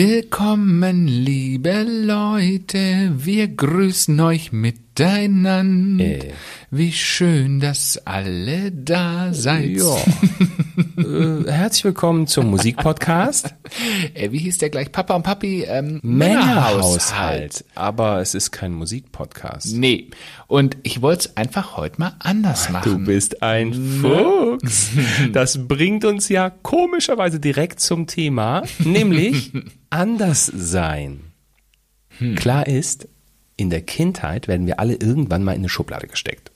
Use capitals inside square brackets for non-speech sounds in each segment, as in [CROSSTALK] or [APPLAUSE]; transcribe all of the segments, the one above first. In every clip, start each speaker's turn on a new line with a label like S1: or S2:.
S1: Willkommen, liebe Leute, wir grüßen euch miteinander.
S2: Äh.
S1: Wie schön, dass alle da seid.
S2: Ja. äh, herzlich willkommen zum Musikpodcast [LAUGHS]
S1: Äh, wie hieß der gleich? Papa und Papi? Ähm,
S2: Männerhaushalt. Aber es ist kein Musikpodcast.
S1: Nee. Und ich wollte es einfach heute mal anders machen.
S2: Du bist ein Fuchs. [LAUGHS] Das bringt uns ja komischerweise direkt zum Thema, nämlich [LAUGHS] anders sein. Klar ist, in der Kindheit werden wir alle irgendwann mal in eine Schublade gesteckt.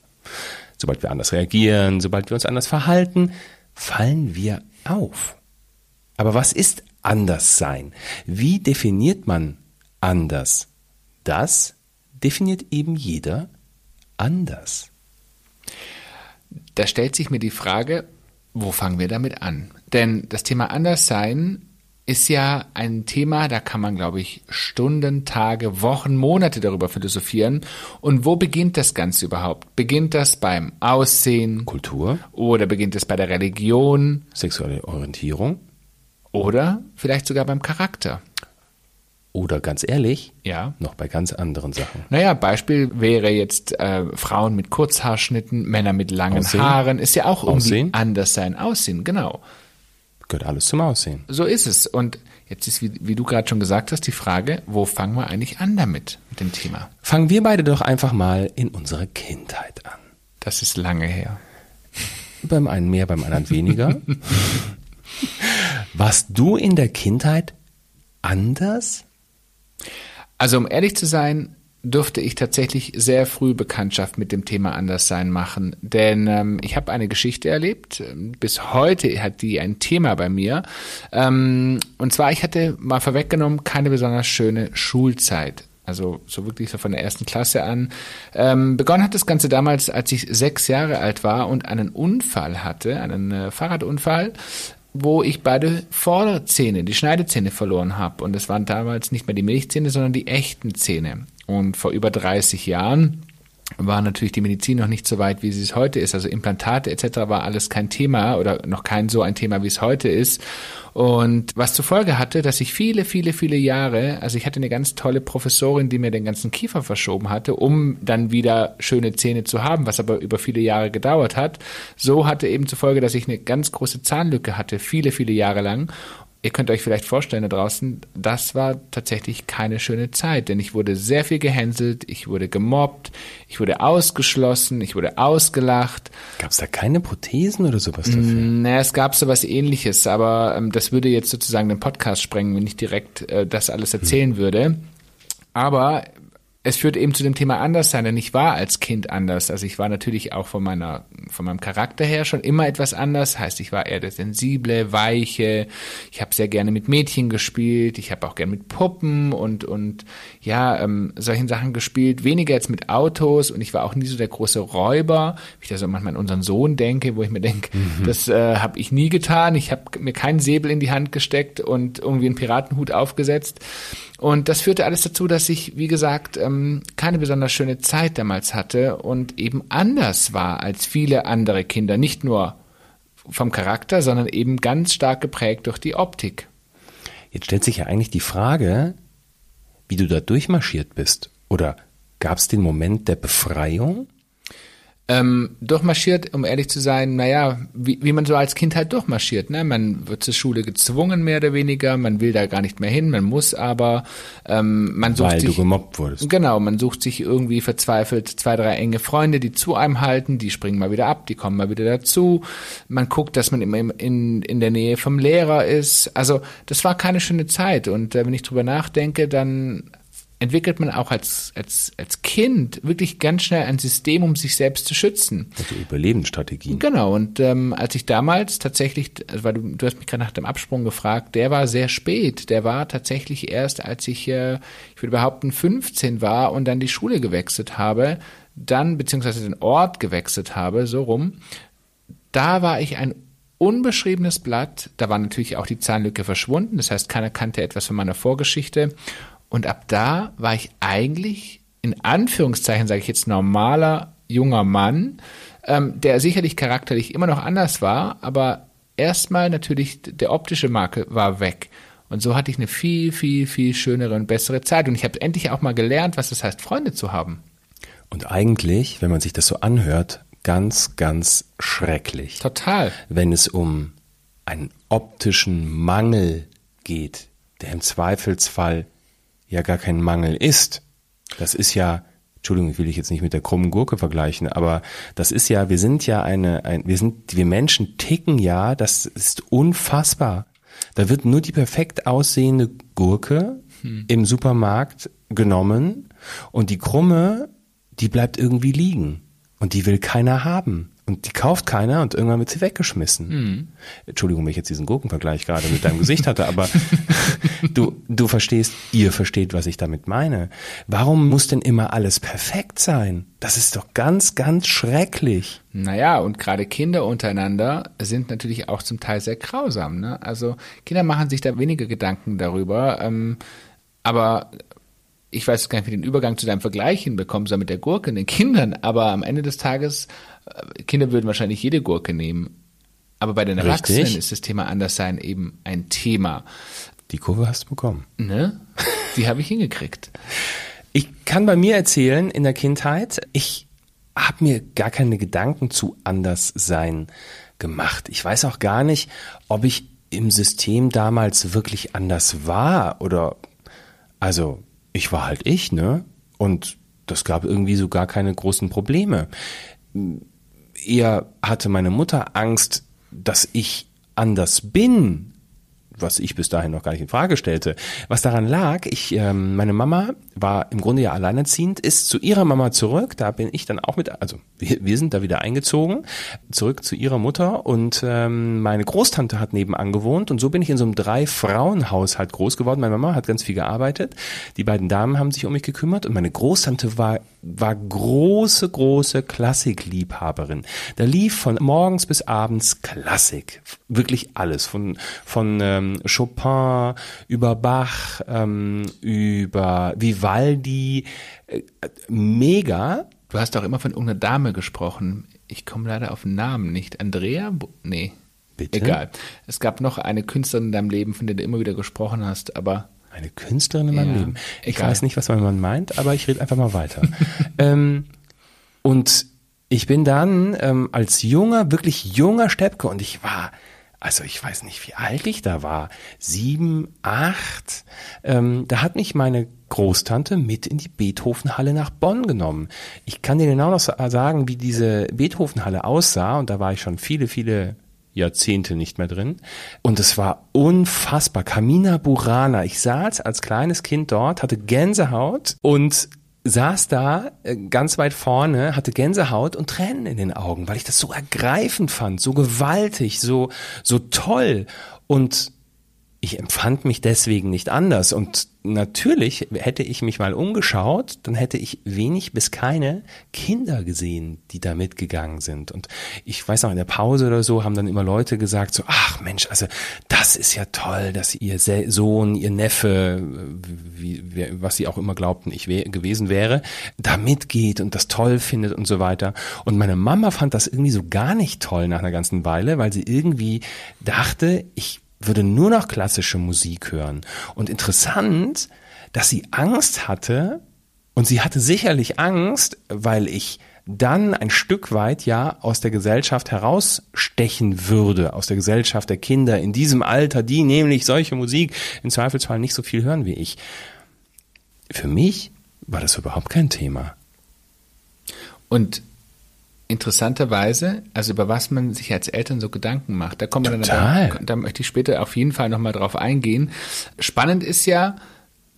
S2: Sobald wir anders reagieren, sobald wir uns anders verhalten, fallen wir auf. Aber was ist anders sein? Wie definiert man anders? Das definiert eben jeder anders.
S1: da stellt sich mir die Frage, wo fangen wir damit an? Denn das Thema Anderssein ist ja ein Thema, da kann man, glaube ich, Stunden, Tage, Wochen, Monate darüber philosophieren. Und wo beginnt das Ganze überhaupt? Beginnt das beim Aussehen
S2: Kultur,
S1: oder beginnt es bei der Religion
S2: sexuelle Orientierung
S1: oder vielleicht sogar beim Charakter?
S2: oder ganz ehrlich,
S1: Ja.
S2: noch bei ganz anderen Sachen.
S1: Naja, Beispiel wäre jetzt äh, Frauen mit Kurzhaarschnitten, Männer mit langen
S2: Aussehen.
S1: Haaren, ist ja auch irgendwie
S2: Aussehen.
S1: anders sein. Aussehen, genau.
S2: Gehört alles zum Aussehen.
S1: So ist es. Und jetzt ist, wie, wie du gerade schon gesagt hast, die Frage, wo fangen wir eigentlich an damit, mit dem Thema?
S2: Fangen wir beide doch einfach mal in unserer Kindheit an.
S1: Das ist lange her.
S2: Beim einen mehr, beim anderen weniger. [LAUGHS] Warst du in der Kindheit anders?
S1: Also um ehrlich zu sein, durfte ich tatsächlich sehr früh Bekanntschaft mit dem Thema Anderssein machen. Denn ähm, ich habe eine Geschichte erlebt. ähm, Bis heute hat die ein Thema bei mir. Ähm, und zwar, ich hatte mal vorweggenommen keine besonders schöne Schulzeit. Also so wirklich so von der ersten Klasse an. Ähm, begonnen hat das Ganze damals, als ich sechs Jahre alt war und einen Unfall hatte, einen äh, Fahrradunfall, wo ich beide Vorderzähne, die Schneidezähne verloren habe. Und das waren damals nicht mehr die Milchzähne, sondern die echten Zähne. Und vor über 30 Jahren war natürlich die Medizin noch nicht so weit, wie sie es heute ist. Also Implantate etc. war alles kein Thema oder noch kein so ein Thema, wie es heute ist. Und was zur Folge hatte, dass ich viele, viele, viele Jahre, also ich hatte eine ganz tolle Professorin, die mir den ganzen Kiefer verschoben hatte, um dann wieder schöne Zähne zu haben, was aber über viele Jahre gedauert hat. So hatte eben zur Folge, dass ich eine ganz große Zahnlücke hatte, viele, viele Jahre lang. Ihr könnt euch vielleicht vorstellen da draußen, das war tatsächlich keine schöne Zeit, denn ich wurde sehr viel gehänselt, ich wurde gemobbt, ich wurde ausgeschlossen, ich wurde ausgelacht.
S2: Gab es da keine Prothesen oder sowas dafür?
S1: Na, es gab sowas ähnliches, aber ähm, das würde jetzt sozusagen den Podcast sprengen, wenn ich direkt äh, das alles erzählen würde. Aber es führt eben zu dem Thema Anderssein, denn ich war als Kind anders. Also ich war natürlich auch von meiner, von meinem Charakter her schon immer etwas anders. Heißt, ich war eher der sensible, weiche. Ich habe sehr gerne mit Mädchen gespielt. Ich habe auch gerne mit Puppen und und ja ähm, solchen Sachen gespielt. Weniger jetzt mit Autos und ich war auch nie so der große Räuber. Wie ich da so manchmal an unseren Sohn denke, wo ich mir denke, das äh, habe ich nie getan. Ich habe mir keinen Säbel in die Hand gesteckt und irgendwie einen Piratenhut aufgesetzt. Und das führte alles dazu, dass ich, wie gesagt, ähm, keine besonders schöne Zeit damals hatte und eben anders war als viele andere Kinder. Nicht nur vom Charakter, sondern eben ganz stark geprägt durch die Optik.
S2: Jetzt stellt sich ja eigentlich die Frage, wie du da durchmarschiert bist. Oder gab es den Moment der Befreiung?
S1: Ähm, durchmarschiert, um ehrlich zu sein, naja, wie, wie man so als Kind halt durchmarschiert. Ne? Man wird zur Schule gezwungen, mehr oder weniger. Man will da gar nicht mehr hin, man muss aber. Ähm, man sucht
S2: Weil
S1: sich,
S2: du gemobbt wurdest.
S1: Genau, man sucht sich irgendwie verzweifelt zwei, drei enge Freunde, die zu einem halten, die springen mal wieder ab, die kommen mal wieder dazu. Man guckt, dass man immer im- in, in der Nähe vom Lehrer ist. Also das war keine schöne Zeit. Und äh, wenn ich drüber nachdenke, dann entwickelt man auch als, als, als Kind wirklich ganz schnell ein System, um sich selbst zu schützen.
S2: Also Überlebensstrategien.
S1: Genau, und ähm, als ich damals tatsächlich, also weil du, du hast mich gerade nach dem Absprung gefragt, der war sehr spät. Der war tatsächlich erst, als ich, äh, ich würde behaupten, 15 war und dann die Schule gewechselt habe, dann, beziehungsweise den Ort gewechselt habe, so rum. Da war ich ein unbeschriebenes Blatt. Da war natürlich auch die Zahnlücke verschwunden. Das heißt, keiner kannte etwas von meiner Vorgeschichte. Und ab da war ich eigentlich, in Anführungszeichen sage ich jetzt, normaler junger Mann, ähm, der sicherlich charakterlich immer noch anders war, aber erstmal natürlich der optische Marke war weg. Und so hatte ich eine viel, viel, viel schönere und bessere Zeit. Und ich habe endlich auch mal gelernt, was es heißt, Freunde zu haben.
S2: Und eigentlich, wenn man sich das so anhört, ganz, ganz schrecklich.
S1: Total.
S2: Wenn es um einen optischen Mangel geht, der im Zweifelsfall ja gar kein Mangel ist. Das ist ja, Entschuldigung, will ich jetzt nicht mit der krummen Gurke vergleichen, aber das ist ja, wir sind ja eine, ein, wir sind, wir Menschen ticken ja, das ist unfassbar. Da wird nur die perfekt aussehende Gurke hm. im Supermarkt genommen und die krumme, die bleibt irgendwie liegen und die will keiner haben. Und die kauft keiner und irgendwann wird sie weggeschmissen. Mhm. Entschuldigung, wenn ich jetzt diesen Gurkenvergleich gerade mit deinem Gesicht hatte, aber [LAUGHS] du, du verstehst, ihr versteht, was ich damit meine. Warum muss denn immer alles perfekt sein? Das ist doch ganz, ganz schrecklich.
S1: Naja, und gerade Kinder untereinander sind natürlich auch zum Teil sehr grausam. Ne? Also Kinder machen sich da weniger Gedanken darüber. Ähm, aber ich weiß gar nicht, wie den Übergang zu deinem Vergleich hinbekommen soll mit der Gurke und den Kindern, aber am Ende des Tages, äh, Kinder würden wahrscheinlich jede Gurke nehmen. Aber bei den Erwachsenen Richtig. ist das Thema Anderssein eben ein Thema.
S2: Die Kurve hast du bekommen.
S1: Ne? [LAUGHS] Die habe ich hingekriegt.
S2: Ich kann bei mir erzählen, in der Kindheit, ich habe mir gar keine Gedanken zu Anderssein gemacht. Ich weiß auch gar nicht, ob ich im System damals wirklich anders war oder also ich war halt ich, ne? Und das gab irgendwie so gar keine großen Probleme. Eher hatte meine Mutter Angst, dass ich anders bin was ich bis dahin noch gar nicht in Frage stellte. Was daran lag, ich, ähm, meine Mama war im Grunde ja alleinerziehend, ist zu ihrer Mama zurück. Da bin ich dann auch mit, also wir, wir sind da wieder eingezogen, zurück zu ihrer Mutter und ähm, meine Großtante hat nebenan gewohnt und so bin ich in so einem Drei-Frauen-Haushalt groß geworden. Meine Mama hat ganz viel gearbeitet, die beiden Damen haben sich um mich gekümmert und meine Großtante war war große, große Klassikliebhaberin. Da lief von morgens bis abends Klassik. Wirklich alles. Von, von ähm, Chopin über Bach, ähm, über Vivaldi. Äh, mega.
S1: Du hast auch immer von irgendeiner Dame gesprochen. Ich komme leider auf den Namen nicht. Andrea? Nee. Bitte? Egal. Es gab noch eine Künstlerin in deinem Leben, von der du immer wieder gesprochen hast, aber
S2: eine Künstlerin in meinem ja, Leben. Ich egal. weiß nicht, was man meint, aber ich rede einfach mal weiter. [LAUGHS] ähm, und ich bin dann ähm, als junger, wirklich junger Steppke und ich war, also ich weiß nicht, wie alt ich da war, sieben, acht, ähm, da hat mich meine Großtante mit in die Beethovenhalle nach Bonn genommen. Ich kann dir genau noch sagen, wie diese Beethovenhalle aussah und da war ich schon viele, viele Jahrzehnte nicht mehr drin. Und es war unfassbar. Kamina Burana. Ich saß als kleines Kind dort, hatte Gänsehaut und saß da äh, ganz weit vorne, hatte Gänsehaut und Tränen in den Augen, weil ich das so ergreifend fand, so gewaltig, so, so toll. Und ich empfand mich deswegen nicht anders. Und natürlich hätte ich mich mal umgeschaut, dann hätte ich wenig bis keine Kinder gesehen, die da mitgegangen sind. Und ich weiß noch, in der Pause oder so haben dann immer Leute gesagt, so, ach Mensch, also das ist ja toll, dass ihr Sohn, ihr Neffe, wie, was sie auch immer glaubten, ich wär, gewesen wäre, da mitgeht und das toll findet und so weiter. Und meine Mama fand das irgendwie so gar nicht toll nach einer ganzen Weile, weil sie irgendwie dachte, ich würde nur noch klassische Musik hören. Und interessant, dass sie Angst hatte, und sie hatte sicherlich Angst, weil ich dann ein Stück weit ja aus der Gesellschaft herausstechen würde, aus der Gesellschaft der Kinder in diesem Alter, die nämlich solche Musik im Zweifelsfall nicht so viel hören wie ich. Für mich war das überhaupt kein Thema.
S1: Und interessanterweise, also über was man sich als Eltern so Gedanken macht. Da kommen wir dann, da, da möchte ich später auf jeden Fall nochmal drauf eingehen. Spannend ist ja,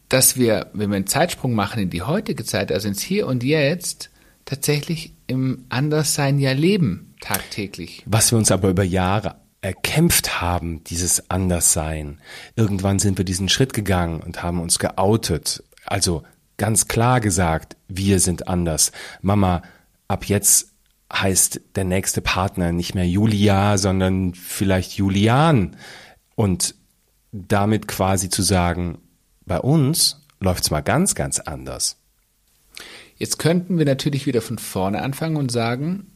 S1: dass wir, wenn wir einen Zeitsprung machen in die heutige Zeit, also ins Hier und Jetzt, tatsächlich im Anderssein ja leben, tagtäglich.
S2: Was wir uns aber über Jahre erkämpft haben, dieses Anderssein. Irgendwann sind wir diesen Schritt gegangen und haben uns geoutet. Also ganz klar gesagt, wir sind anders. Mama, ab jetzt heißt der nächste Partner nicht mehr Julia, sondern vielleicht Julian. Und damit quasi zu sagen, bei uns läuft's mal ganz, ganz anders.
S1: Jetzt könnten wir natürlich wieder von vorne anfangen und sagen,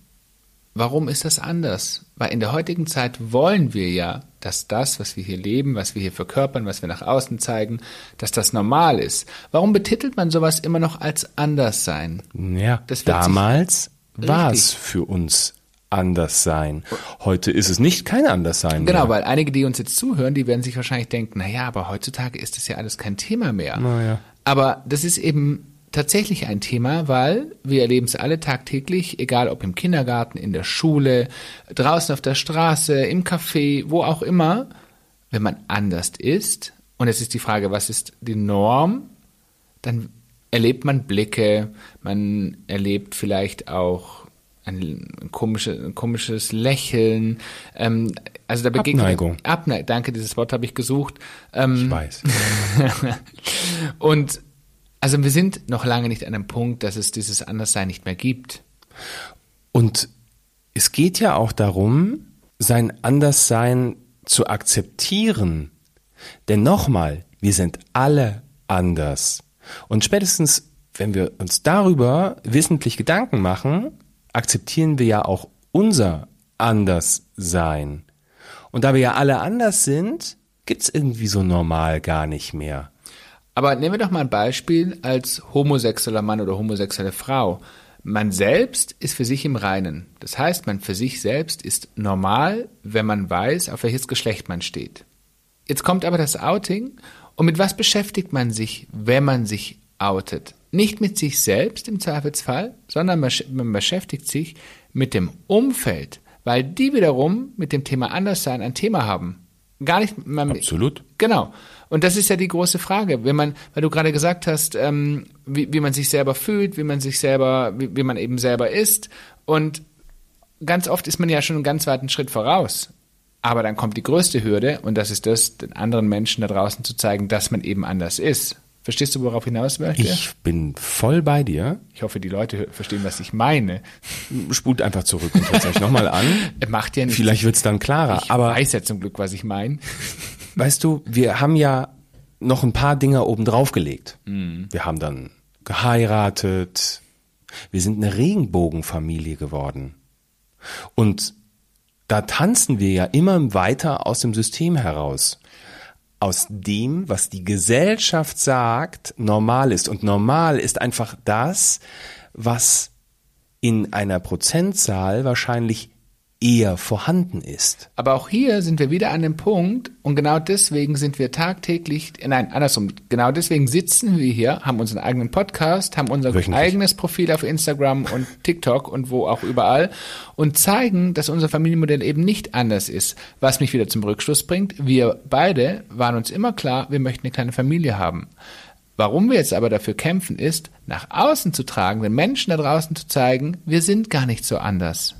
S1: warum ist das anders? Weil in der heutigen Zeit wollen wir ja dass das, was wir hier leben, was wir hier verkörpern, was wir nach außen zeigen, dass das normal ist. Warum betitelt man sowas immer noch als Anderssein?
S2: Ja,
S1: Das wird
S2: damals war es für uns anders sein. Heute ist es nicht kein anders sein.
S1: Genau,
S2: mehr.
S1: weil einige, die uns jetzt zuhören, die werden sich wahrscheinlich denken, na ja, aber heutzutage ist das ja alles kein Thema mehr.
S2: Na ja.
S1: Aber das ist eben tatsächlich ein Thema, weil wir erleben es alle tagtäglich, egal ob im Kindergarten, in der Schule, draußen auf der Straße, im Café, wo auch immer, wenn man anders ist, und es ist die Frage, was ist die Norm, dann erlebt man Blicke, man erlebt vielleicht auch ein, komische, ein komisches Lächeln. Ähm, also da begegnet
S2: Abneigung.
S1: Abneigung. Danke, dieses Wort habe ich gesucht. Ähm,
S2: ich weiß. [LAUGHS]
S1: und also wir sind noch lange nicht an einem Punkt, dass es dieses Anderssein nicht mehr gibt.
S2: Und es geht ja auch darum, sein Anderssein zu akzeptieren. Denn nochmal, wir sind alle anders. Und spätestens, wenn wir uns darüber wissentlich Gedanken machen, akzeptieren wir ja auch unser Anderssein. Und da wir ja alle anders sind, gibt's irgendwie so normal gar nicht mehr.
S1: Aber nehmen wir doch mal ein Beispiel als homosexueller Mann oder homosexuelle Frau. Man selbst ist für sich im Reinen. Das heißt, man für sich selbst ist normal, wenn man weiß, auf welches Geschlecht man steht. Jetzt kommt aber das Outing und mit was beschäftigt man sich, wenn man sich outet? Nicht mit sich selbst im Zweifelsfall, sondern man besch- man beschäftigt sich mit dem Umfeld, weil die wiederum mit dem Thema Anderssein ein Thema haben. Gar nicht, man,
S2: Absolut.
S1: Genau. Und das ist ja die große Frage. Wenn man, weil du gerade gesagt hast, ähm, wie, wie man sich selber fühlt, wie man sich selber, wie, wie man eben selber ist. Und ganz oft ist man ja schon einen ganz weiten Schritt voraus. Aber dann kommt die größte Hürde und das ist das, den anderen Menschen da draußen zu zeigen, dass man eben anders ist. Verstehst du, worauf hinaus möchte?
S2: Ich bin voll bei dir.
S1: Ich hoffe, die Leute verstehen, was ich meine.
S2: Spult einfach zurück und hört euch nochmal an. [LAUGHS]
S1: Macht ja nichts.
S2: Vielleicht wird's dann klarer.
S1: ich
S2: aber
S1: weiß ja zum Glück, was ich meine. [LAUGHS]
S2: weißt du, wir haben ja noch ein paar Dinge oben drauf gelegt. Wir haben dann geheiratet. Wir sind eine Regenbogenfamilie geworden. Und da tanzen wir ja immer weiter aus dem System heraus. Aus dem, was die Gesellschaft sagt, normal ist. Und normal ist einfach das, was in einer Prozentzahl wahrscheinlich eher vorhanden ist.
S1: Aber auch hier sind wir wieder an dem Punkt und genau deswegen sind wir tagtäglich, nein, andersrum, genau deswegen sitzen wir hier, haben unseren eigenen Podcast, haben unser
S2: Wöchentlich.
S1: eigenes Profil auf Instagram und TikTok und wo auch überall und zeigen, dass unser Familienmodell eben nicht anders ist. Was mich wieder zum Rückschluss bringt, wir beide waren uns immer klar, wir möchten eine kleine Familie haben. Warum wir jetzt aber dafür kämpfen, ist, nach außen zu tragen, den Menschen da draußen zu zeigen, wir sind gar nicht so anders.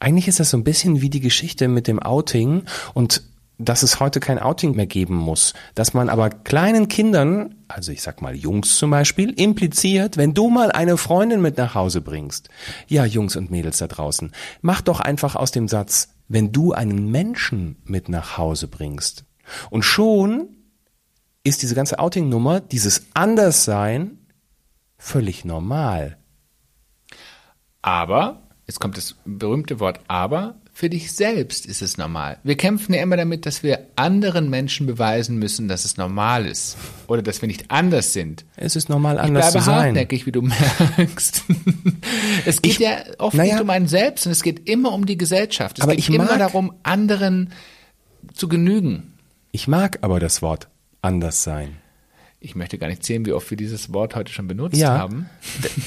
S2: Eigentlich ist das so ein bisschen wie die Geschichte mit dem Outing und dass es heute kein Outing mehr geben muss. Dass man aber kleinen Kindern, also ich sag mal Jungs zum Beispiel, impliziert, wenn du mal eine Freundin mit nach Hause bringst. Ja, Jungs und Mädels da draußen, mach doch einfach aus dem Satz, wenn du einen Menschen mit nach Hause bringst. Und schon ist diese ganze Outing-Nummer, dieses Anderssein, völlig normal.
S1: Aber, jetzt kommt das berühmte Wort aber, für dich selbst ist es normal. Wir kämpfen ja immer damit, dass wir anderen Menschen beweisen müssen, dass es normal ist. Oder dass wir nicht anders sind.
S2: Es ist normal
S1: Ich
S2: anders
S1: bleibe
S2: zu sein.
S1: hartnäckig, wie du merkst. [LAUGHS] es geht
S2: Ich-
S1: ja oft
S2: naja.
S1: nicht um einen selbst, sondern es geht immer um die Gesellschaft. Es
S2: Aber
S1: geht
S2: ich
S1: immer
S2: mag-
S1: darum, anderen zu genügen.
S2: Ich mag aber das Wort anders sein.
S1: Ich möchte gar nicht sehen, wie oft wir dieses Wort heute schon benutzt
S2: Ja.
S1: haben.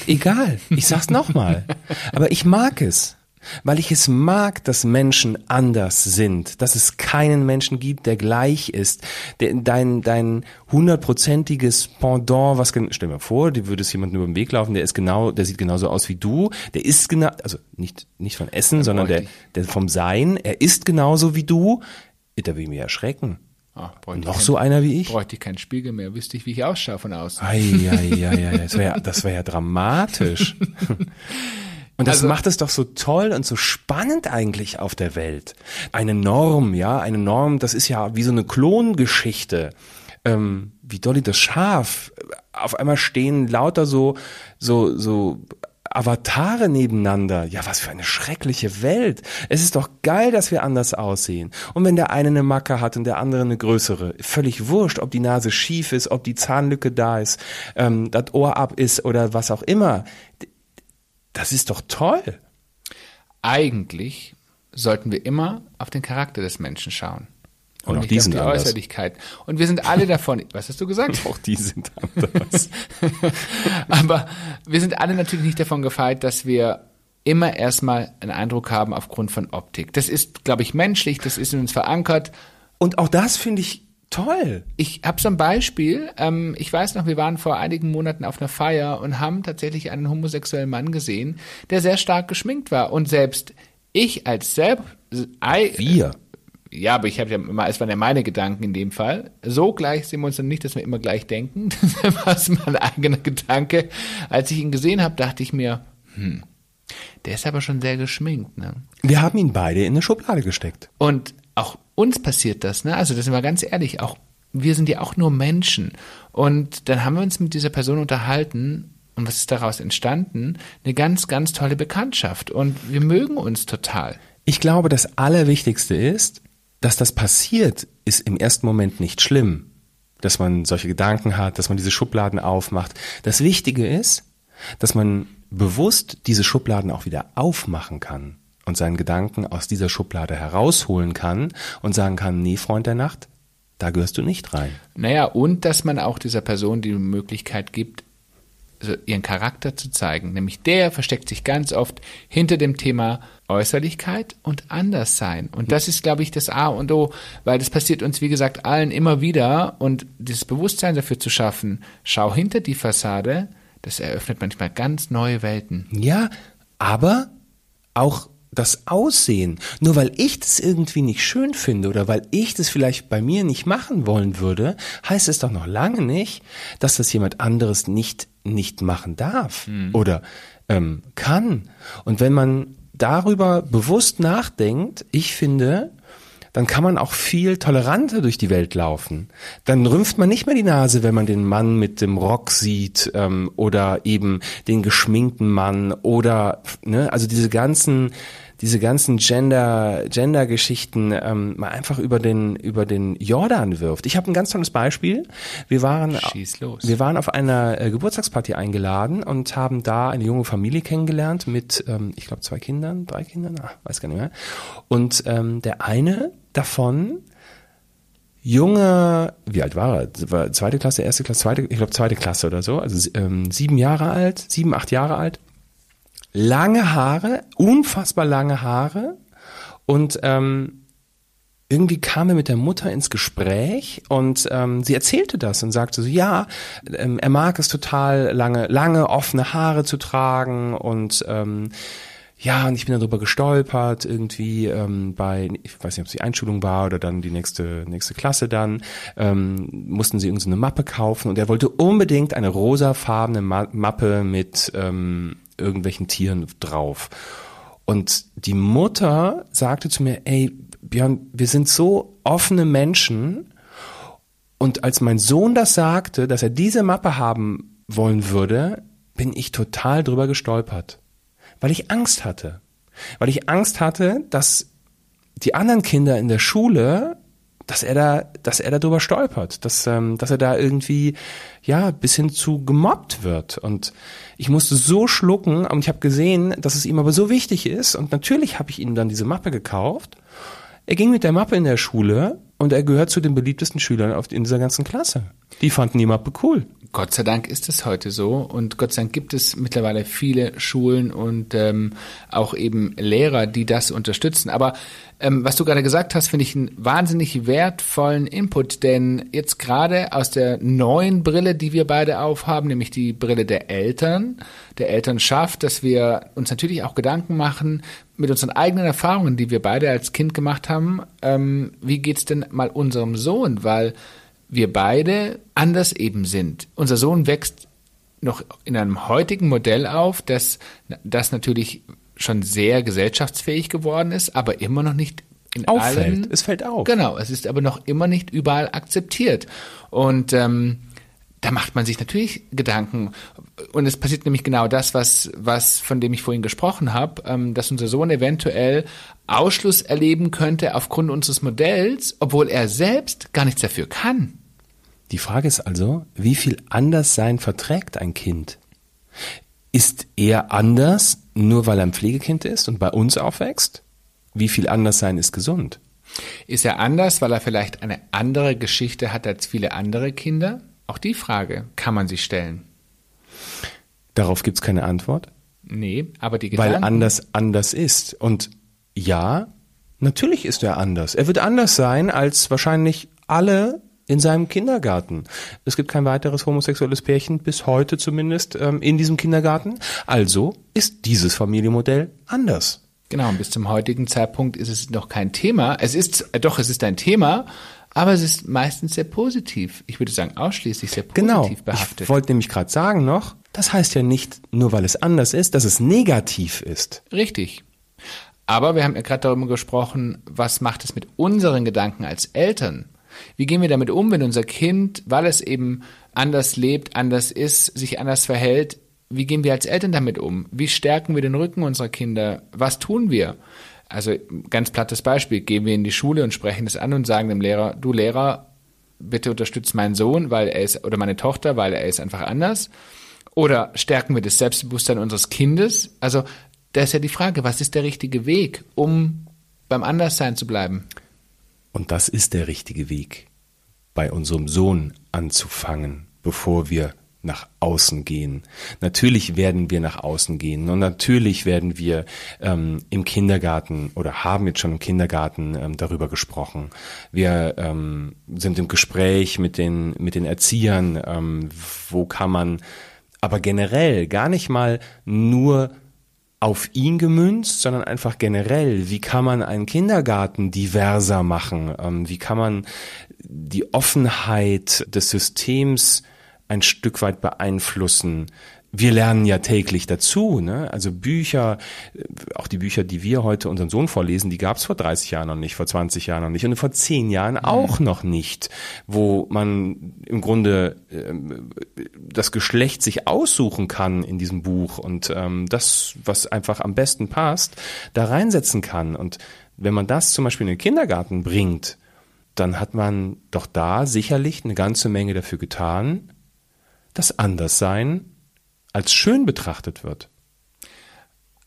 S2: Egal, ich sag's nochmal. Aber ich mag es. Weil ich es mag, dass Menschen anders sind, dass es keinen Menschen gibt, der gleich ist, dein, dein hundertprozentiges Pendant, was, stell dir mal vor, du würdest jemanden über den Weg laufen, der ist genau, der sieht genauso aus wie du, der ist genau, also nicht, nicht von Essen, sondern der, der vom Sein, er ist genauso wie du, da will ich mich erschrecken.
S1: Ah, bräuchte ich
S2: Noch
S1: kein-
S2: so einer wie ich?
S1: Bräuchte ich keinen Spiegel mehr, wüsste ich, wie ich ausschaue von außen.
S2: Eieieiei, [LAUGHS] das wäre ja, wär ja dramatisch. [LAUGHS] Und das
S1: Also-
S2: macht es doch so toll und so spannend eigentlich auf der Welt. Eine Norm, ja, eine Norm, das ist ja wie so eine Klongeschichte. Ähm, wie Dolly das Schaf. Auf einmal stehen lauter so, so, so Avatare nebeneinander. Ja, was für eine schreckliche Welt. Es ist doch geil, dass wir anders aussehen. Und wenn der eine eine Macke hat und der andere eine größere, völlig wurscht, ob die Nase schief ist, ob die Zahnlücke da ist, ähm, das Ohr ab ist oder was auch immer. Das ist doch toll.
S1: Eigentlich sollten wir immer auf den Charakter des Menschen schauen.
S2: Und, auch
S1: nicht
S2: die sind
S1: die
S2: anders.
S1: Äußerlichkeit. Und wir sind alle davon, was hast du gesagt?
S2: Auch die sind anders. [LAUGHS]
S1: Aber wir sind alle natürlich nicht davon gefeit, dass wir immer erstmal einen Eindruck haben aufgrund von Optik. Das ist, glaube ich, menschlich, das ist in uns verankert.
S2: Und auch das finde ich toll.
S1: Ich habe so ein Beispiel. Ähm, ich weiß noch, wir waren vor einigen Monaten auf einer Feier und haben tatsächlich einen homosexuellen Mann gesehen, der sehr stark geschminkt war. Und selbst ich als selber,
S2: Wir.
S1: Ja, aber ich habe ja immer, es waren ja meine Gedanken in dem Fall. So gleich sehen wir uns dann nicht, dass wir immer gleich denken. [LAUGHS] Das war mein eigener Gedanke. Als ich ihn gesehen habe, dachte ich mir, hm, der ist aber schon sehr geschminkt, ne?
S2: Wir haben ihn beide in eine Schublade gesteckt.
S1: Und auch uns passiert das, ne? Also das sind wir ganz ehrlich, auch wir sind ja auch nur Menschen. Und dann haben wir uns mit dieser Person unterhalten und was ist daraus entstanden? Eine ganz, ganz tolle Bekanntschaft. Und wir mögen uns total.
S2: Ich glaube, das Allerwichtigste ist, dass das passiert, ist im ersten Moment nicht schlimm. Dass man solche Gedanken hat, dass man diese Schubladen aufmacht. Das Wichtige ist, dass man bewusst diese Schubladen auch wieder aufmachen kann und seinen Gedanken aus dieser Schublade herausholen kann und sagen kann, nee, Freund der Nacht, da gehörst du nicht rein.
S1: Naja, und dass man auch dieser Person die Möglichkeit gibt, also ihren Charakter zu zeigen. Nämlich der versteckt sich ganz oft hinter dem Thema Äußerlichkeit und Anderssein. Und das ist, glaube ich, das A und O, weil das passiert uns, wie gesagt, allen immer wieder. Und dieses Bewusstsein dafür zu schaffen, schau hinter die Fassade, das eröffnet manchmal ganz neue Welten.
S2: Ja, aber auch das Aussehen. Nur weil ich das irgendwie nicht schön finde oder weil ich das vielleicht bei mir nicht machen wollen würde, heißt es doch noch lange nicht, dass das jemand anderes nicht nicht machen darf oder ähm, kann. Und wenn man darüber bewusst nachdenkt, ich finde, dann kann man auch viel toleranter durch die Welt laufen. Dann rümpft man nicht mehr die Nase, wenn man den Mann mit dem Rock sieht ähm, oder eben den geschminkten Mann oder ne, also diese ganzen diese ganzen Gender Gender-Geschichten ähm, mal einfach über den über den Jordan wirft. Ich habe ein ganz tolles Beispiel. Wir waren wir waren auf einer äh, Geburtstagsparty eingeladen und haben da eine junge Familie kennengelernt mit, ähm, ich glaube, zwei Kindern, drei Kindern, ah, weiß gar nicht mehr. Und ähm, der eine davon, junge, wie alt war er? War zweite Klasse, erste Klasse, zweite, ich glaube zweite Klasse oder so, also ähm, sieben Jahre alt, sieben, acht Jahre alt, lange Haare, unfassbar lange Haare und ähm, irgendwie kam er mit der Mutter ins Gespräch und ähm, sie erzählte das und sagte so, ja, ähm, er mag es total lange, lange offene Haare zu tragen und ähm, ja, und ich bin darüber gestolpert, irgendwie ähm, bei, ich weiß nicht, ob es die Einschulung war oder dann die nächste, nächste Klasse dann, ähm, mussten sie irgendeine Mappe kaufen und er wollte unbedingt eine rosafarbene Ma Mappe mit ähm, irgendwelchen Tieren drauf. Und die Mutter sagte zu mir, ey, Björn, wir sind so offene Menschen. Und als mein Sohn das sagte, dass er diese Mappe haben wollen würde, bin ich total drüber gestolpert. Weil ich Angst hatte. Weil ich Angst hatte, dass die anderen Kinder in der Schule, dass er da, dass er da drüber stolpert, dass, ähm, dass er da irgendwie, ja, bis hin zu gemobbt wird. Und ich musste so schlucken und ich habe gesehen, dass es ihm aber so wichtig ist. Und natürlich habe ich ihm dann diese Mappe gekauft. Er ging mit der Mappe in der Schule und er gehört zu den beliebtesten Schülern in dieser ganzen Klasse. Die fanden die Mappe cool.
S1: Gott sei Dank ist es heute so und Gott sei Dank gibt es mittlerweile viele Schulen und ähm, auch eben Lehrer, die das unterstützen. Aber ähm, was du gerade gesagt hast, finde ich einen wahnsinnig wertvollen Input, denn jetzt gerade aus der neuen Brille, die wir beide aufhaben, nämlich die Brille der Eltern, der Elternschaft, dass wir uns natürlich auch Gedanken machen mit unseren eigenen Erfahrungen, die wir beide als Kind gemacht haben, ähm, wie geht's denn mal unserem Sohn, weil wir beide anders eben sind. Unser Sohn wächst noch in einem heutigen Modell auf, das, das natürlich schon sehr gesellschaftsfähig geworden ist, aber immer noch nicht in
S2: Auffällt.
S1: allen.
S2: Es fällt auf.
S1: Genau, es ist aber noch immer nicht überall akzeptiert. Und ähm, da macht man sich natürlich Gedanken. Und es passiert nämlich genau das, was, was von dem ich vorhin gesprochen habe, ähm, dass unser Sohn eventuell Ausschluss erleben könnte aufgrund unseres Modells, obwohl er selbst gar nichts dafür kann.
S2: Die Frage ist also, wie viel Anderssein verträgt ein Kind? Ist er anders, nur weil er ein Pflegekind ist und bei uns aufwächst? Wie viel Anderssein ist gesund?
S1: Ist er anders, weil er vielleicht eine andere Geschichte hat als viele andere Kinder? Auch die Frage kann man sich stellen.
S2: Darauf gibt es keine Antwort?
S1: Nee, aber die Gedanken...
S2: Weil anders anders ist. Und ja, natürlich ist er anders. Er wird anders sein als wahrscheinlich alle in seinem Kindergarten. Es gibt kein weiteres homosexuelles Pärchen, bis heute zumindest, ähm, in diesem Kindergarten. Also ist dieses Familienmodell anders.
S1: Genau, und bis zum heutigen Zeitpunkt ist es noch kein Thema. Es ist, äh, doch, es ist ein Thema, aber es ist meistens sehr positiv. Ich würde sagen, ausschließlich sehr positiv
S2: genau.
S1: behaftet.
S2: Ich wollte nämlich gerade sagen noch, das heißt ja nicht nur, weil es anders ist, dass es negativ ist.
S1: Richtig. Aber wir haben ja gerade darüber gesprochen, was macht es mit unseren Gedanken als Eltern? Wie gehen wir damit um, wenn unser Kind, weil es eben anders lebt, anders ist, sich anders verhält? Wie gehen wir als Eltern damit um? Wie stärken wir den Rücken unserer Kinder? Was tun wir? Also ganz plattes Beispiel, gehen wir in die Schule und sprechen das an und sagen dem Lehrer, du Lehrer, bitte unterstützt meinen Sohn, weil er ist, oder meine Tochter, weil er ist einfach anders. Oder stärken wir das Selbstbewusstsein unseres Kindes? Also, da ist ja die Frage, was ist der richtige Weg, um beim Anderssein zu bleiben?
S2: Und das ist der richtige Weg, bei unserem Sohn anzufangen, bevor wir nach außen gehen. Natürlich werden wir nach außen gehen und natürlich werden wir ähm, im Kindergarten oder haben jetzt schon im Kindergarten ähm, darüber gesprochen. Wir ähm, sind im Gespräch mit den mit den Erziehern, ähm, wo kann man aber generell gar nicht mal nur auf ihn gemünzt, sondern einfach generell, wie kann man einen Kindergarten diverser machen? Ähm, wie kann man die Offenheit des Systems ein Stück weit beeinflussen? wir lernen ja täglich dazu. Ne? Also Bücher, äh, auch die Bücher, die wir heute unseren Sohn vorlesen, die gab es vor 30 Jahren noch nicht, vor 20 Jahren noch nicht und vor 10 Jahren auch noch nicht, wo man im Grunde äh, das Geschlecht sich aussuchen kann in diesem Buch und ähm, das, was einfach am besten passt, da reinsetzen kann. Und wenn man das zum Beispiel in den Kindergarten bringt, dann hat man doch da sicherlich eine ganze Menge dafür getan, das Anderssein als schön betrachtet wird.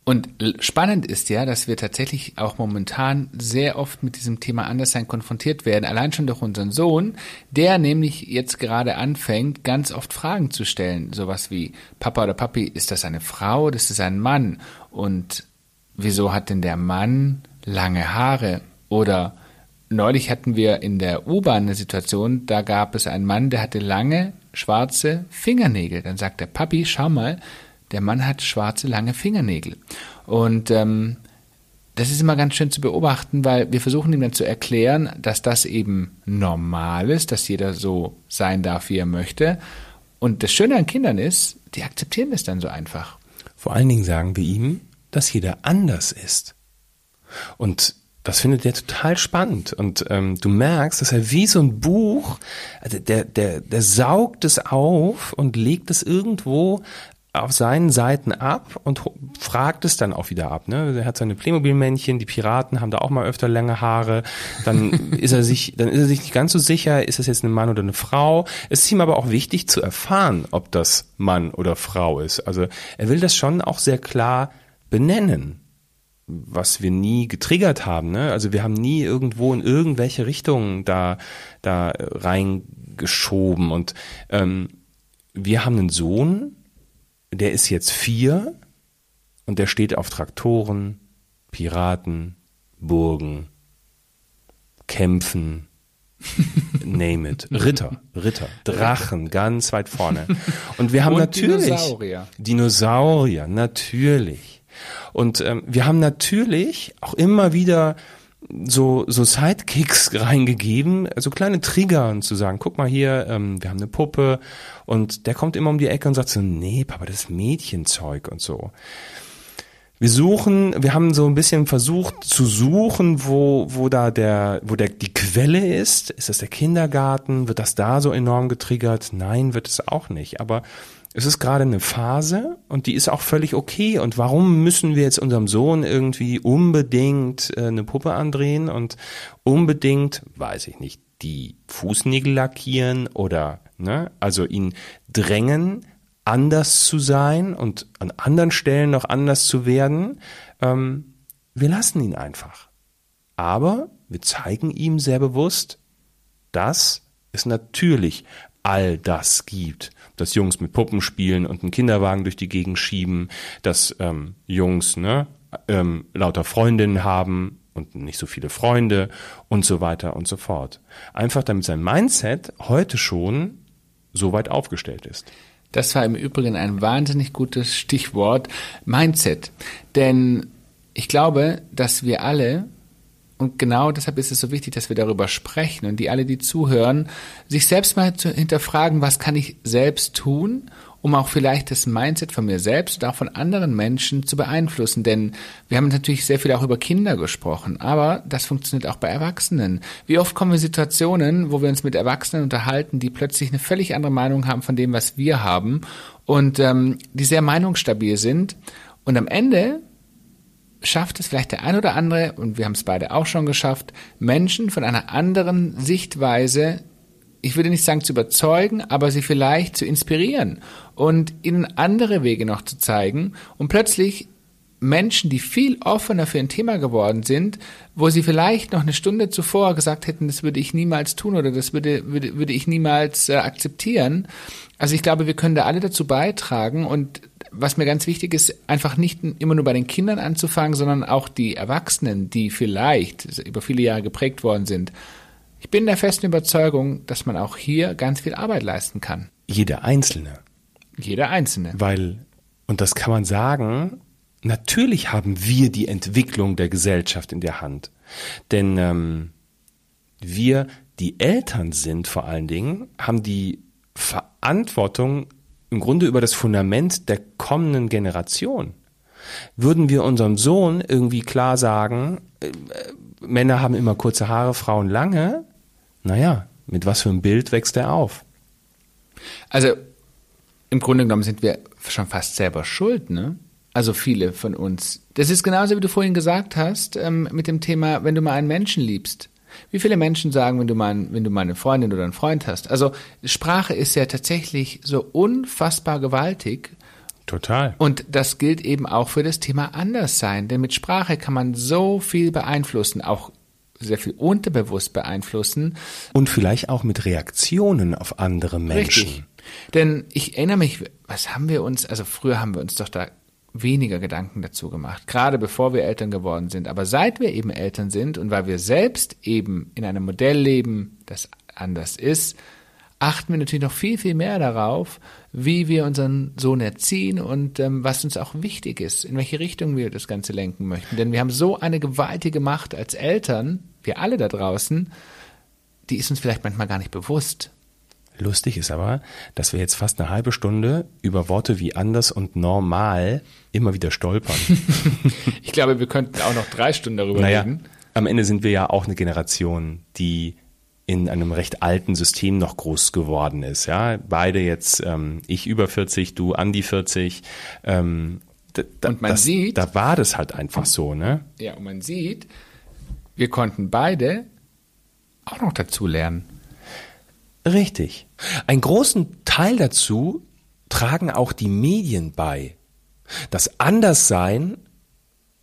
S1: Und spannend ist ja, dass wir tatsächlich auch momentan sehr oft mit diesem Thema Anderssein konfrontiert werden, allein schon durch unseren Sohn, der nämlich jetzt gerade anfängt, ganz oft Fragen zu stellen, sowas wie Papa oder Papi, ist das eine Frau, das ist ein Mann? Und wieso hat denn der Mann lange Haare? Oder neulich hatten wir in der U-Bahn eine Situation, da gab es einen Mann, der hatte lange schwarze Fingernägel. Dann sagt der Papi, schau mal, der Mann hat schwarze, lange Fingernägel. Und ähm, das ist immer ganz schön zu beobachten, weil wir versuchen ihm dann zu erklären, dass das eben normal ist, dass jeder so sein darf, wie er möchte. Und das Schöne an Kindern ist, die akzeptieren das dann so einfach.
S2: Vor allen Dingen sagen wir ihm, dass jeder anders ist. Und das findet er total spannend. Und ähm, du merkst, dass er wie so ein Buch, also der, der, der saugt es auf und legt es irgendwo auf seinen Seiten ab und fragt es dann auch wieder ab. Ne? Er hat seine Playmobil-Männchen, die Piraten haben da auch mal öfter lange Haare. Dann [LAUGHS] ist er sich, dann ist er sich nicht ganz so sicher, ist das jetzt ein Mann oder eine Frau. Es ist ihm aber auch wichtig zu erfahren, ob das Mann oder Frau ist. Also er will das schon auch sehr klar benennen was wir nie getriggert haben. Ne? Also wir haben nie irgendwo in irgendwelche Richtungen da, da reingeschoben. Und ähm, wir haben einen Sohn, der ist jetzt vier und der steht auf Traktoren, Piraten, Burgen, Kämpfen, [LAUGHS] name it. Ritter, Ritter, Drachen, ganz weit vorne. Und wir haben und natürlich
S1: Dinosaurier.
S2: Dinosaurier, natürlich. Und ähm, wir haben natürlich auch immer wieder so, so Sidekicks [LAUGHS] reingegeben, so kleine Trigger und zu sagen, guck mal hier, ähm, wir haben eine Puppe und der kommt immer um die Ecke und sagt so, nee, Papa, das ist Mädchenzeug und so. Wir suchen, wir haben so ein bisschen versucht zu suchen, wo, wo da der, wo der, die Quelle ist. Ist das der Kindergarten? Wird das da so enorm getriggert? Nein, wird es auch nicht. Aber es ist gerade eine Phase und die ist auch völlig okay. Und warum müssen wir jetzt unserem Sohn irgendwie unbedingt äh, eine Puppe andrehen und unbedingt, weiß ich nicht, die Fußnägel lackieren oder, ne, also ihn drängen, anders zu sein und an anderen Stellen noch anders zu werden. Ähm, wir lassen ihn einfach. Aber wir zeigen ihm sehr bewusst, dass es natürlich all das gibt. Dass Jungs mit Puppen spielen und einen Kinderwagen durch die Gegend schieben, dass ähm, Jungs ne, ähm, lauter Freundinnen haben und nicht so viele Freunde und so weiter und so fort. Einfach damit sein Mindset heute schon so weit aufgestellt ist.
S1: Das war im Übrigen ein wahnsinnig gutes Stichwort Mindset. Denn ich glaube, dass wir alle, und genau deshalb ist es so wichtig, dass wir darüber sprechen und die alle, die zuhören, sich selbst mal zu hinterfragen, was kann ich selbst tun, um auch vielleicht das Mindset von mir selbst und auch von anderen Menschen zu beeinflussen. Denn wir haben natürlich sehr viel auch über Kinder gesprochen, aber das funktioniert auch bei Erwachsenen. Wie oft kommen wir in Situationen, wo wir uns mit Erwachsenen unterhalten, die plötzlich eine völlig andere Meinung haben von dem, was wir haben und ähm, die sehr meinungsstabil sind. Und am Ende schafft es vielleicht der ein oder andere, und wir haben es beide auch schon geschafft, Menschen von einer anderen Sichtweise ich würde nicht sagen zu überzeugen, aber sie vielleicht zu inspirieren und ihnen andere Wege noch zu zeigen und plötzlich Menschen, die viel offener für ein Thema geworden sind, wo sie vielleicht noch eine Stunde zuvor gesagt hätten, das würde ich niemals tun oder das würde, würde, würde ich niemals äh, akzeptieren. Also ich glaube, wir können da alle dazu beitragen und was mir ganz wichtig ist, einfach nicht immer nur bei den Kindern anzufangen, sondern auch die Erwachsenen, die vielleicht über viele Jahre geprägt worden sind, ich bin der festen Überzeugung, dass man auch hier ganz viel Arbeit leisten kann.
S2: Jeder Einzelne.
S1: Jeder Einzelne.
S2: Weil, und das kann man sagen, natürlich haben wir die Entwicklung der Gesellschaft in der Hand. Denn ähm, wir, die Eltern sind vor allen Dingen, haben die Verantwortung im Grunde über das Fundament der kommenden Generation. Würden wir unserem Sohn irgendwie klar sagen, äh, Männer haben immer kurze Haare, Frauen lange, naja, mit was für einem Bild wächst er auf?
S1: Also im Grunde genommen sind wir schon fast selber schuld, ne? Also viele von uns. Das ist genauso, wie du vorhin gesagt hast, ähm, mit dem Thema, wenn du mal einen Menschen liebst. Wie viele Menschen sagen, wenn du mal, wenn du mal eine Freundin oder einen Freund hast? Also Sprache ist ja tatsächlich so unfassbar gewaltig.
S2: Total.
S1: Und das gilt eben auch für das Thema Anderssein. Denn mit Sprache kann man so viel beeinflussen, auch sehr viel unterbewusst beeinflussen.
S2: Und vielleicht auch mit Reaktionen auf andere Menschen. Richtig.
S1: Denn ich erinnere mich, was haben wir uns, also früher haben wir uns doch da weniger Gedanken dazu gemacht, gerade bevor wir Eltern geworden sind. Aber seit wir eben Eltern sind und weil wir selbst eben in einem Modell leben, das anders ist, achten wir natürlich noch viel, viel mehr darauf, wie wir unseren Sohn erziehen und ähm, was uns auch wichtig ist, in welche Richtung wir das Ganze lenken möchten. Denn wir haben so eine gewaltige Macht als Eltern, wir alle da draußen, die ist uns vielleicht manchmal gar nicht bewusst.
S2: Lustig ist aber, dass wir jetzt fast eine halbe Stunde über Worte wie anders und normal immer wieder stolpern. [LAUGHS]
S1: ich glaube, wir könnten auch noch drei Stunden darüber
S2: naja,
S1: reden.
S2: Am Ende sind wir ja auch eine Generation, die in einem recht alten System noch groß geworden ist. Ja, beide jetzt, ähm, ich über 40, du an die 40. Ähm,
S1: da, und man
S2: das,
S1: sieht,
S2: da war das halt einfach so, ne?
S1: Ja, und man sieht, wir konnten beide auch noch dazu lernen.
S2: Richtig. Einen großen Teil dazu tragen auch die Medien bei. Das Anderssein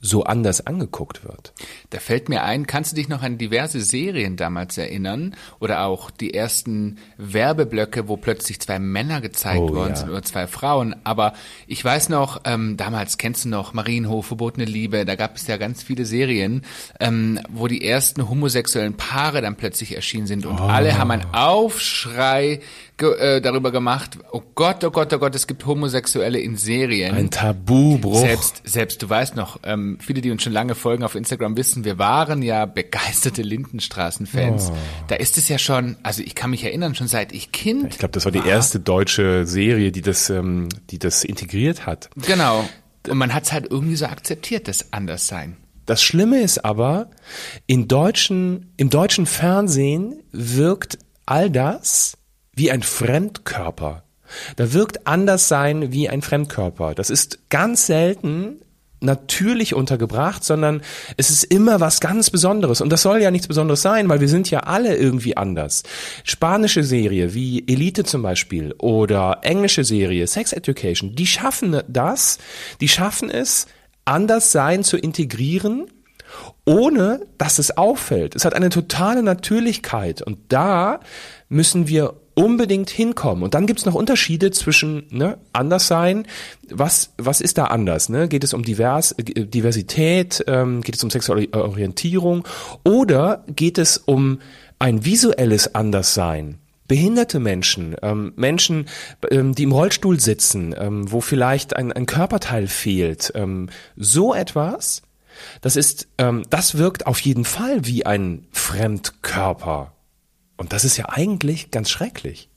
S2: so anders angeguckt wird.
S1: Da fällt mir ein, kannst du dich noch an diverse Serien damals erinnern oder auch die ersten Werbeblöcke, wo plötzlich zwei Männer gezeigt oh, worden ja. sind oder zwei Frauen. Aber ich weiß noch, ähm, damals kennst du noch Marienhof, verbotene Liebe, da gab es ja ganz viele Serien, ähm, wo die ersten homosexuellen Paare dann plötzlich erschienen sind und oh. alle haben einen Aufschrei ge äh, darüber gemacht, oh Gott, oh Gott, oh Gott, es gibt Homosexuelle in Serien.
S2: Ein Tabubruch.
S1: Selbst, selbst du weißt noch, ähm, viele, die uns schon lange folgen auf Instagram, wissen, wir waren ja begeisterte Lindenstraßen-Fans. Oh. Da ist es ja schon, also ich kann mich erinnern, schon seit ich Kind.
S2: Ich glaube, das war die war. erste deutsche Serie, die das, ähm, die das integriert hat.
S1: Genau. Und man hat es halt irgendwie so akzeptiert, das Anderssein.
S2: Das Schlimme ist aber, in deutschen, im deutschen Fernsehen wirkt all das wie ein Fremdkörper. Da wirkt Anderssein wie ein Fremdkörper. Das ist ganz selten natürlich untergebracht, sondern es ist immer was ganz Besonderes. Und das soll ja nichts Besonderes sein, weil wir sind ja alle irgendwie anders. Spanische Serie wie Elite zum Beispiel oder englische Serie Sex Education, die schaffen das, die schaffen es, Anderssein zu integrieren, ohne dass es auffällt. Es hat eine totale Natürlichkeit und da müssen wir unbedingt hinkommen. Und dann gibt's noch Unterschiede zwischen ne, anders sein. Was, was ist da anders? Ne? Geht es um Divers, äh, Diversität? Ähm, geht es um sexuelle Orientierung? Oder geht es um ein visuelles Anderssein? behinderte Menschen, ähm, Menschen, ähm, die im Rollstuhl sitzen, ähm, wo vielleicht ein, ein Körperteil fehlt, ähm, so etwas, das ist, ähm, das wirkt auf jeden Fall wie ein Fremdkörper. Und das ist ja eigentlich ganz schrecklich.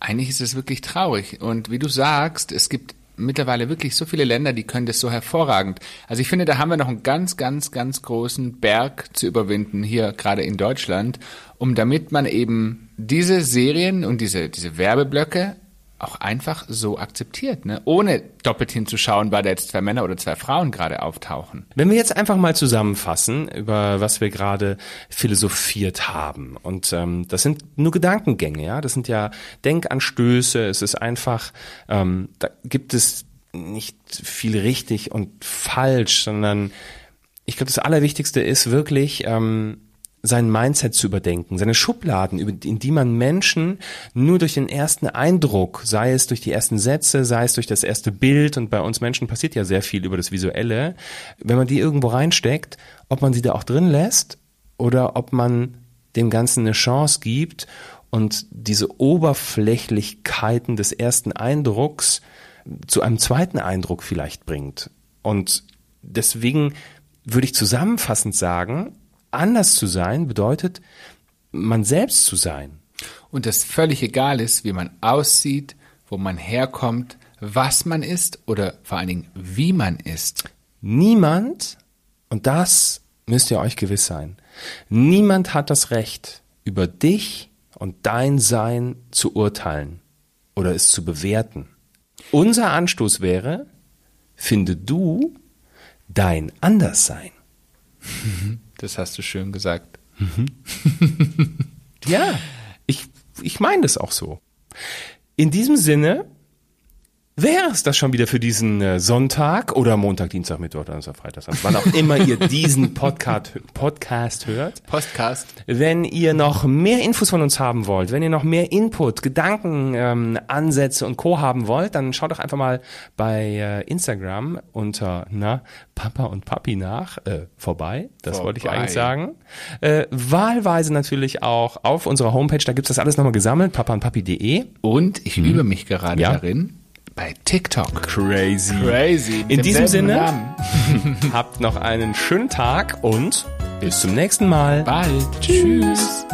S1: Eigentlich ist es wirklich traurig. Und wie du sagst, es gibt mittlerweile wirklich so viele Länder, die können das so hervorragend. Also ich finde, da haben wir noch einen ganz, ganz, ganz großen Berg zu überwinden, hier gerade in Deutschland, um damit man eben diese Serien und diese, diese Werbeblöcke auch einfach so akzeptiert, ne? ohne doppelt hinzuschauen, weil da jetzt zwei Männer oder zwei Frauen gerade auftauchen.
S2: Wenn wir jetzt einfach mal zusammenfassen, über was wir gerade philosophiert haben, und ähm, das sind nur Gedankengänge, ja, das sind ja Denkanstöße, es ist einfach, ähm, da gibt es nicht viel richtig und falsch, sondern ich glaube, das Allerwichtigste ist wirklich, ähm, sein Mindset zu überdenken, seine Schubladen, in die man Menschen nur durch den ersten Eindruck, sei es durch die ersten Sätze, sei es durch das erste Bild, und bei uns Menschen passiert ja sehr viel über das Visuelle, wenn man die irgendwo reinsteckt, ob man sie da auch drin lässt oder ob man dem Ganzen eine Chance gibt und diese Oberflächlichkeiten des ersten Eindrucks zu einem zweiten Eindruck vielleicht bringt. Und deswegen würde ich zusammenfassend sagen, anders zu sein bedeutet, man selbst zu sein.
S1: Und es völlig egal ist, wie man aussieht, wo man herkommt, was man ist oder vor allen Dingen, wie man ist.
S2: Niemand, und das müsst ihr euch gewiss sein, niemand hat das Recht, über dich und dein Sein zu urteilen oder es zu bewerten. Unser Anstoß wäre, finde du dein Anderssein. [LAUGHS]
S1: Das hast du schön gesagt. [LAUGHS]
S2: ja, ich, ich meine das auch so. In diesem Sinne wäre es das schon wieder für diesen äh, Sonntag oder Montag, Dienstag, Mittwoch, Donnerstag, Freitag, also wann auch immer ihr diesen Podcast, Podcast hört.
S1: Podcast.
S2: Wenn ihr noch mehr Infos von uns haben wollt, wenn ihr noch mehr Input, Gedanken, ähm, Ansätze und Co. haben wollt, dann schaut doch einfach mal bei äh, Instagram unter na, Papa und Papi nach äh, vorbei. Das vorbei. wollte ich eigentlich sagen. Äh, wahlweise natürlich auch auf unserer Homepage, da gibt's das alles nochmal gesammelt, papaundpapi.de.
S1: Und ich übe mich gerade ja. darin bei TikTok.
S2: Crazy.
S1: Crazy.
S2: In diesem Sinne, [LAUGHS] habt noch einen schönen Tag und bis zum nächsten Mal.
S1: Bald. Tschüss.